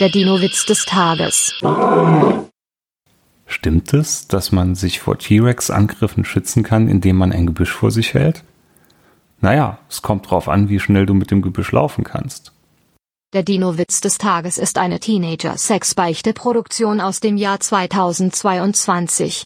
Der Dino-Witz des Tages. Stimmt es, dass man sich vor T-Rex-Angriffen schützen kann, indem man ein Gebüsch vor sich hält? Naja, es kommt drauf an, wie schnell du mit dem Gebüsch laufen kannst. Der Dino-Witz des Tages ist eine Teenager-Sex-Beichte-Produktion aus dem Jahr 2022.